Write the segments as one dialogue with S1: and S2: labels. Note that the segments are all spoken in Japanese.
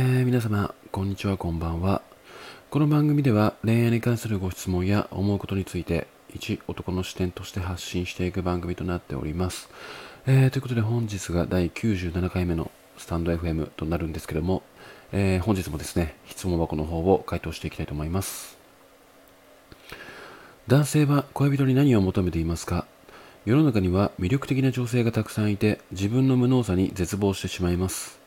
S1: えー、皆様、こんにちは、こんばんは。この番組では恋愛に関するご質問や思うことについて、一男の視点として発信していく番組となっております。えー、ということで本日が第97回目のスタンド FM となるんですけども、えー、本日もですね、質問箱の方を回答していきたいと思います。男性は恋人に何を求めていますか？世の中には魅力的な女性がたくさんいて自分の無能さに絶望してしまいます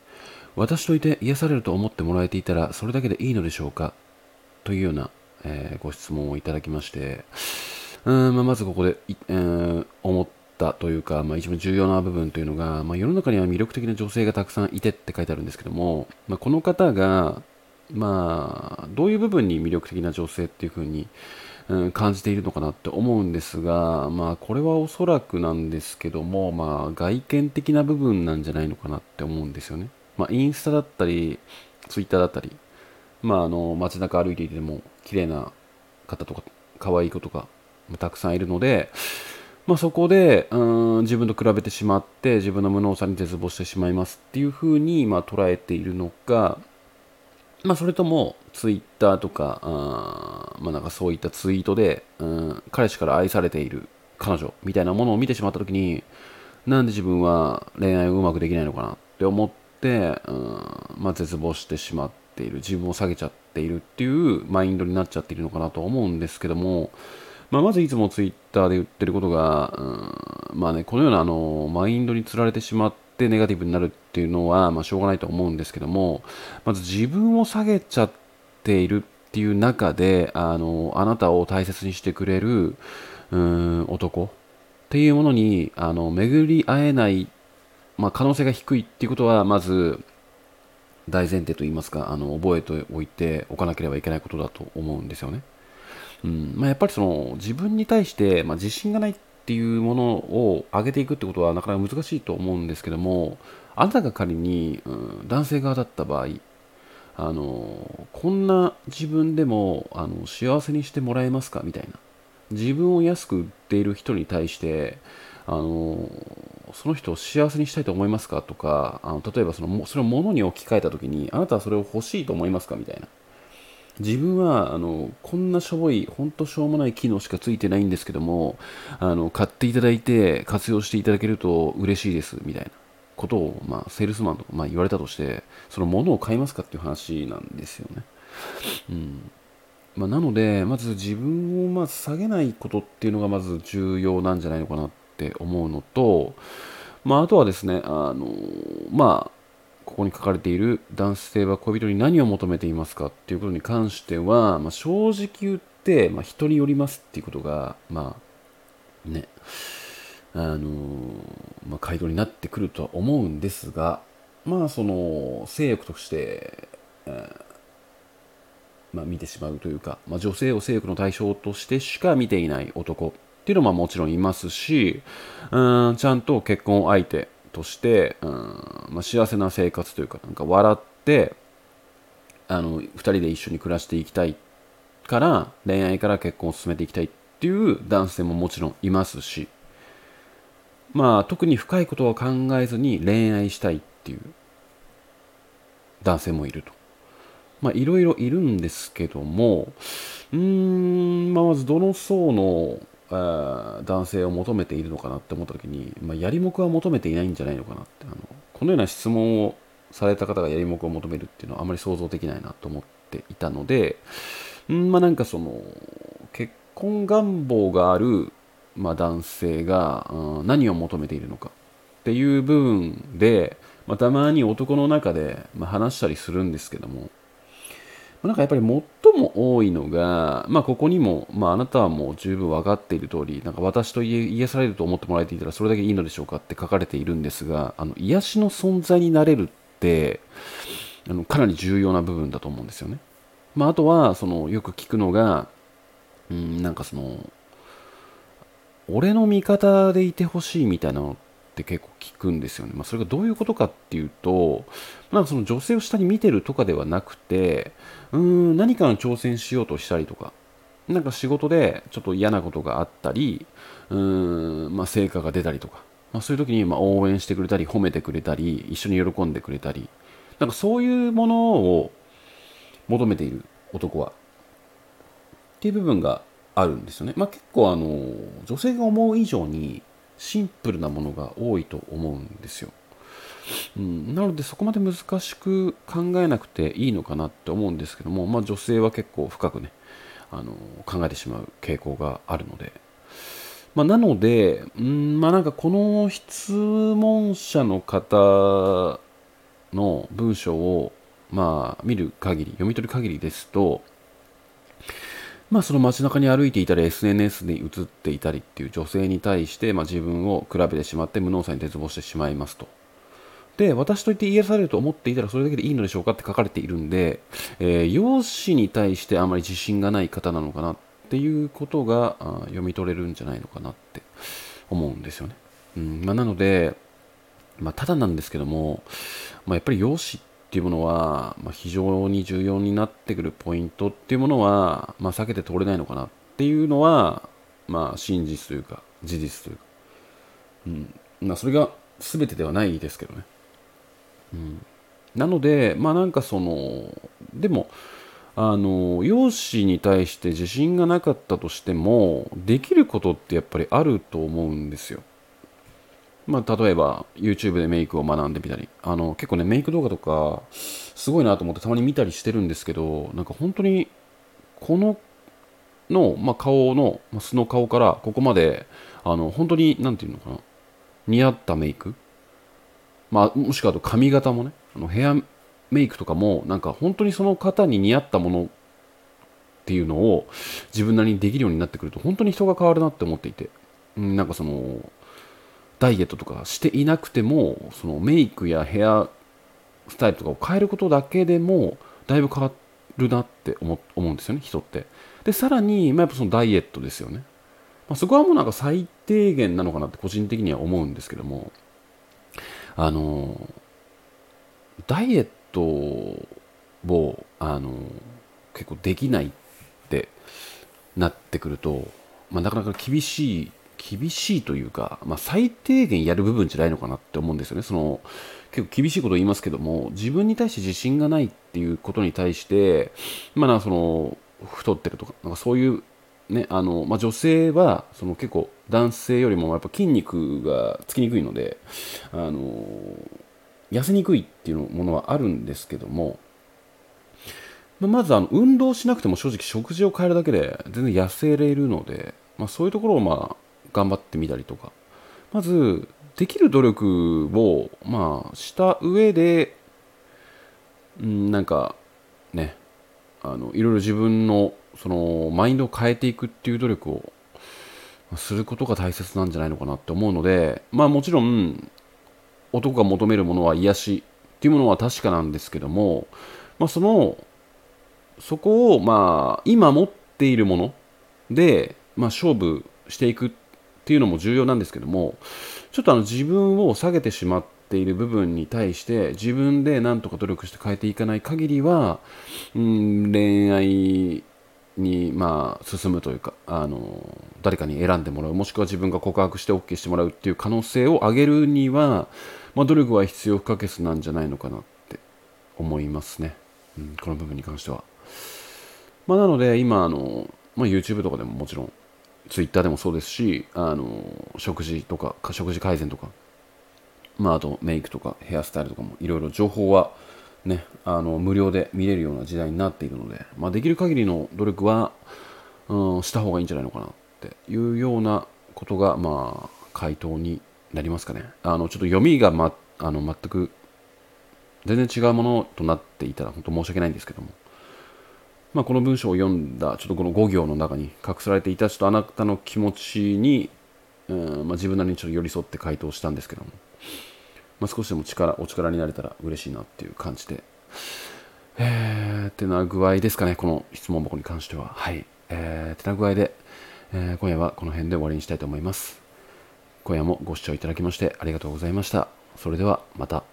S1: 私といて癒されると思ってもらえていたらそれだけでいいのでしょうか？というような、えー、ご質問をいただきましてうん、まあ、まずここで、えー、思ったというか、まあ、一番重要な部分というのが、まあ、世の中には魅力的な女性がたくさんいてって書いてあるんですけども、まあ、この方がまあ、どういう部分に魅力的な女性っていうふうに、うん、感じているのかなって思うんですが、まあ、これはおそらくなんですけども、まあ、外見的な部分なんじゃないのかなって思うんですよね。まあ、インスタだったり、ツイッターだったり、まあ、あの街中歩いていても綺麗な方とか可愛い子とかたくさんいるので、まあ、そこでうん自分と比べてしまって自分の無能さに絶望してしまいますっていうふうに、まあ、捉えているのか、まあ、それともツイッターとかあ、まあ、なんかそういったツイートで、うん、彼氏から愛されている彼女みたいなものを見てしまった時になんで自分は恋愛をうまくできないのかなって思って、うんまあ、絶望してしまっている自分を下げちゃっているっていうマインドになっちゃっているのかなと思うんですけども、まあ、まずいつもツイッターで言ってることが、うんまあね、このようなあのマインドにつられてしまってネガティブになるっていうのは、まあ、しょうがないと思うんですけども、まず自分を下げちゃっているっていう中で、あの、あなたを大切にしてくれる、うん、男っていうものに、あの、巡り合えない、まあ、可能性が低いっていうことは、まず、大前提といいますか、あの、覚えておいておかなければいけないことだと思うんですよね。うん。まあ、やっぱりその自分に対して、まあ、自信がないっていうものを上げていくってことはなかなか難しいと思うんですけどもあなたが仮に、うん、男性側だった場合あのこんな自分でもあの幸せにしてもらえますか？みたいな。自分を安く売っている人に対してあのその人を幸せにしたいと思いますか？とかあの例えばそのそれを物に置き換えた時にあなたはそれを欲しいと思いますか？みたいな。自分はあのこんなしょぼい、ほんとしょうもない機能しかついてないんですけども、あの買っていただいて活用していただけると嬉しいですみたいな。ことを、まあ、セールスマンとか、まあ、言われたとして、そのものを買いますかっていう話なんですよね。うん。まあ、なので、まず自分をまず下げないことっていうのがまず重要なんじゃないのかなってって思うのと、まあ、あとはですね、あのまあ、ここに書かれている男性は恋人に何を求めていますかっていうことに関しては、まあ、正直言って、まあ、人によりますっていうことが、まあ、ね、あのまあ、回答になってくるとは思うんですが、まあ、その、性欲として、えーまあ、見てしまうというか、まあ、女性を性欲の対象としてしか見ていない男っていうのはもちろんいますし、うん、ちゃんと結婚相手として、うんまあ、幸せな生活というかなんか笑ってあの2人で一緒に暮らしていきたいから恋愛から結婚を進めていきたいっていう男性ももちろんいますしまあ特に深いことは考えずに恋愛したいっていう男性もいると。まあいろいろいるんですけどもうーん、まあ、まずどの層の男性を求めているのかなって思った時に、まあ、やりもくは求めていないんじゃないのかなってあのこのような質問をされた方がやりもくを求めるっていうのはあまり想像できないなと思っていたのでんまあなんかその結婚願望がある、まあ、男性が、うん、何を求めているのかっていう部分で、まあ、たまに男の中で、まあ、話したりするんですけどもなんかやっぱり最も多いのが、まあ、ここにも、まあ、あなたはもう十分分かっている通り、なんか私と癒されると思ってもらえていたらそれだけいいのでしょうかって書かれているんですが、あの癒しの存在になれるって、あのかなり重要な部分だと思うんですよね。まあ、あとは、そのよく聞くのが、うん、なんかその、俺の味方でいてほしいみたいなのっって結構聞くんですよね。まあ、それがどういうことかっていうと、なんかその女性を下に見てるとかではなくて、うーん、何かの挑戦しようとしたりとか、なんか仕事でちょっと嫌なことがあったり、うーん、まあ、成果が出たりとか、まあ、そういう時にま応援してくれたり、褒めてくれたり、一緒に喜んでくれたり、なんかそういうものを求めている男はっていう部分があるんですよね。まあ、結構あの女性が思う以上にシンプルなものが多いと思うんですよ。うん、なのでそこまで難しく考えなくていいのかなって思うんですけども、まあ、女性は結構深くねあの考えてしまう傾向があるので、まあ、なので、うんまあ、なんかこの質問者の方の文章をまあ見る限り読み取る限りですとまあその街中に歩いていたり SNS に映っていたりっていう女性に対して、まあ、自分を比べてしまって無能さに絶望してしまいますと。で、私と言って癒されると思っていたらそれだけでいいのでしょうかって書かれているんで、えー、容姿に対してあまり自信がない方なのかなっていうことが読み取れるんじゃないのかなって思うんですよね。うんまあ、なので、まあ、ただなんですけども、まあ、やっぱり容姿っていうものは、まあ、非常に重要になってくるポイントっていうものは、まあ、避けて通れないのかなっていうのは、まあ、真実というか事実というか、うんまあ、それが全てではないですけどね。うん、なので、まあなんかその、でも、あの、容姿に対して自信がなかったとしても、できることってやっぱりあると思うんですよ。まあ、例えば YouTube でメイクを学んでみたりあの結構ねメイク動画とかすごいなと思ってたまに見たりしてるんですけどなんか本当にこのの、まあ、顔の、まあ、素の顔からここまであの本当に何て言うのかな似合ったメイクまあ、もしくはあと髪型もねあのヘアメイクとかもなんか本当にその方に似合ったものっていうのを自分なりにできるようになってくると本当に人が変わるなって思っていて、うん、なんかそのダイエットとかしていなくてもそのメイクやヘアスタイルとかを変えることだけでもだいぶ変わるなって思うんですよね人って。でさらに、まあ、やっぱそのダイエットですよね、まあ、そこはもうなんか最低限なのかなって個人的には思うんですけども。あのダイエットをあの結構できないってなってくると、まあ、なかなか厳しい厳しいというか、まあ、最低限やる部分じゃないのかなって思うんですよね。その結構厳しいことを言いますけども自分に対して自信がないっていうことに対して、まあ、なその太ってるとかなんかそういうねあのまあ、女性はその結構男性よりもやっぱ筋肉がつきにくいのであの痩せにくいっていうものはあるんですけども、まあ、まずあの運動しなくても正直食事を変えるだけで全然痩せれるので、まあ、そういうところをまあ頑張ってみたりとか。まずできる努力をまあした上で、うん、なんかねあのいろいろ自分のそのマインドを変えていくっていう努力をすることが大切なんじゃないのかなって思うのでまあもちろん男が求めるものは癒しっていうものは確かなんですけども、まあ、そのそこをまあ今持っているもので、まあ、勝負していくっっていうのも重要なんですけどもちょっとあの自分を下げてしまっている部分に対して自分で何とか努力して変えていかない限りは、うん、恋愛にまあ進むというかあの誰かに選んでもらうもしくは自分が告白して OK してもらうっていう可能性を上げるには、まあ、努力は必要不可欠なんじゃないのかなって思いますね、うん、この部分に関しては、まあ、なので今あの、まあ、YouTube とかでももちろん Twitter でもそうですしあの食事とか食事改善とか、まあ、あとメイクとかヘアスタイルとかもいろいろ情報はね、あの無料で見れるような時代になっているので、まあ、できる限りの努力は、うん、した方がいいんじゃないのかなっていうようなことが、まあ、回答になりますかね。あのちょっと読みが、ま、あの全く全然違うものとなっていたら本当申し訳ないんですけども、まあ、この文章を読んだちょっとこの5行の中に隠されていたちょっとあなたの気持ちに、うんまあ、自分なりにちょっと寄り添って回答したんですけども。まあ、少しでも力お力になれたら嬉しいなっていう感じで、えー、ってな具合ですかね、この質問箱に関しては。はい。えー、ってな具合で、えー、今夜はこの辺で終わりにしたいと思います。今夜もご視聴いただきましてありがとうございました。それではまた。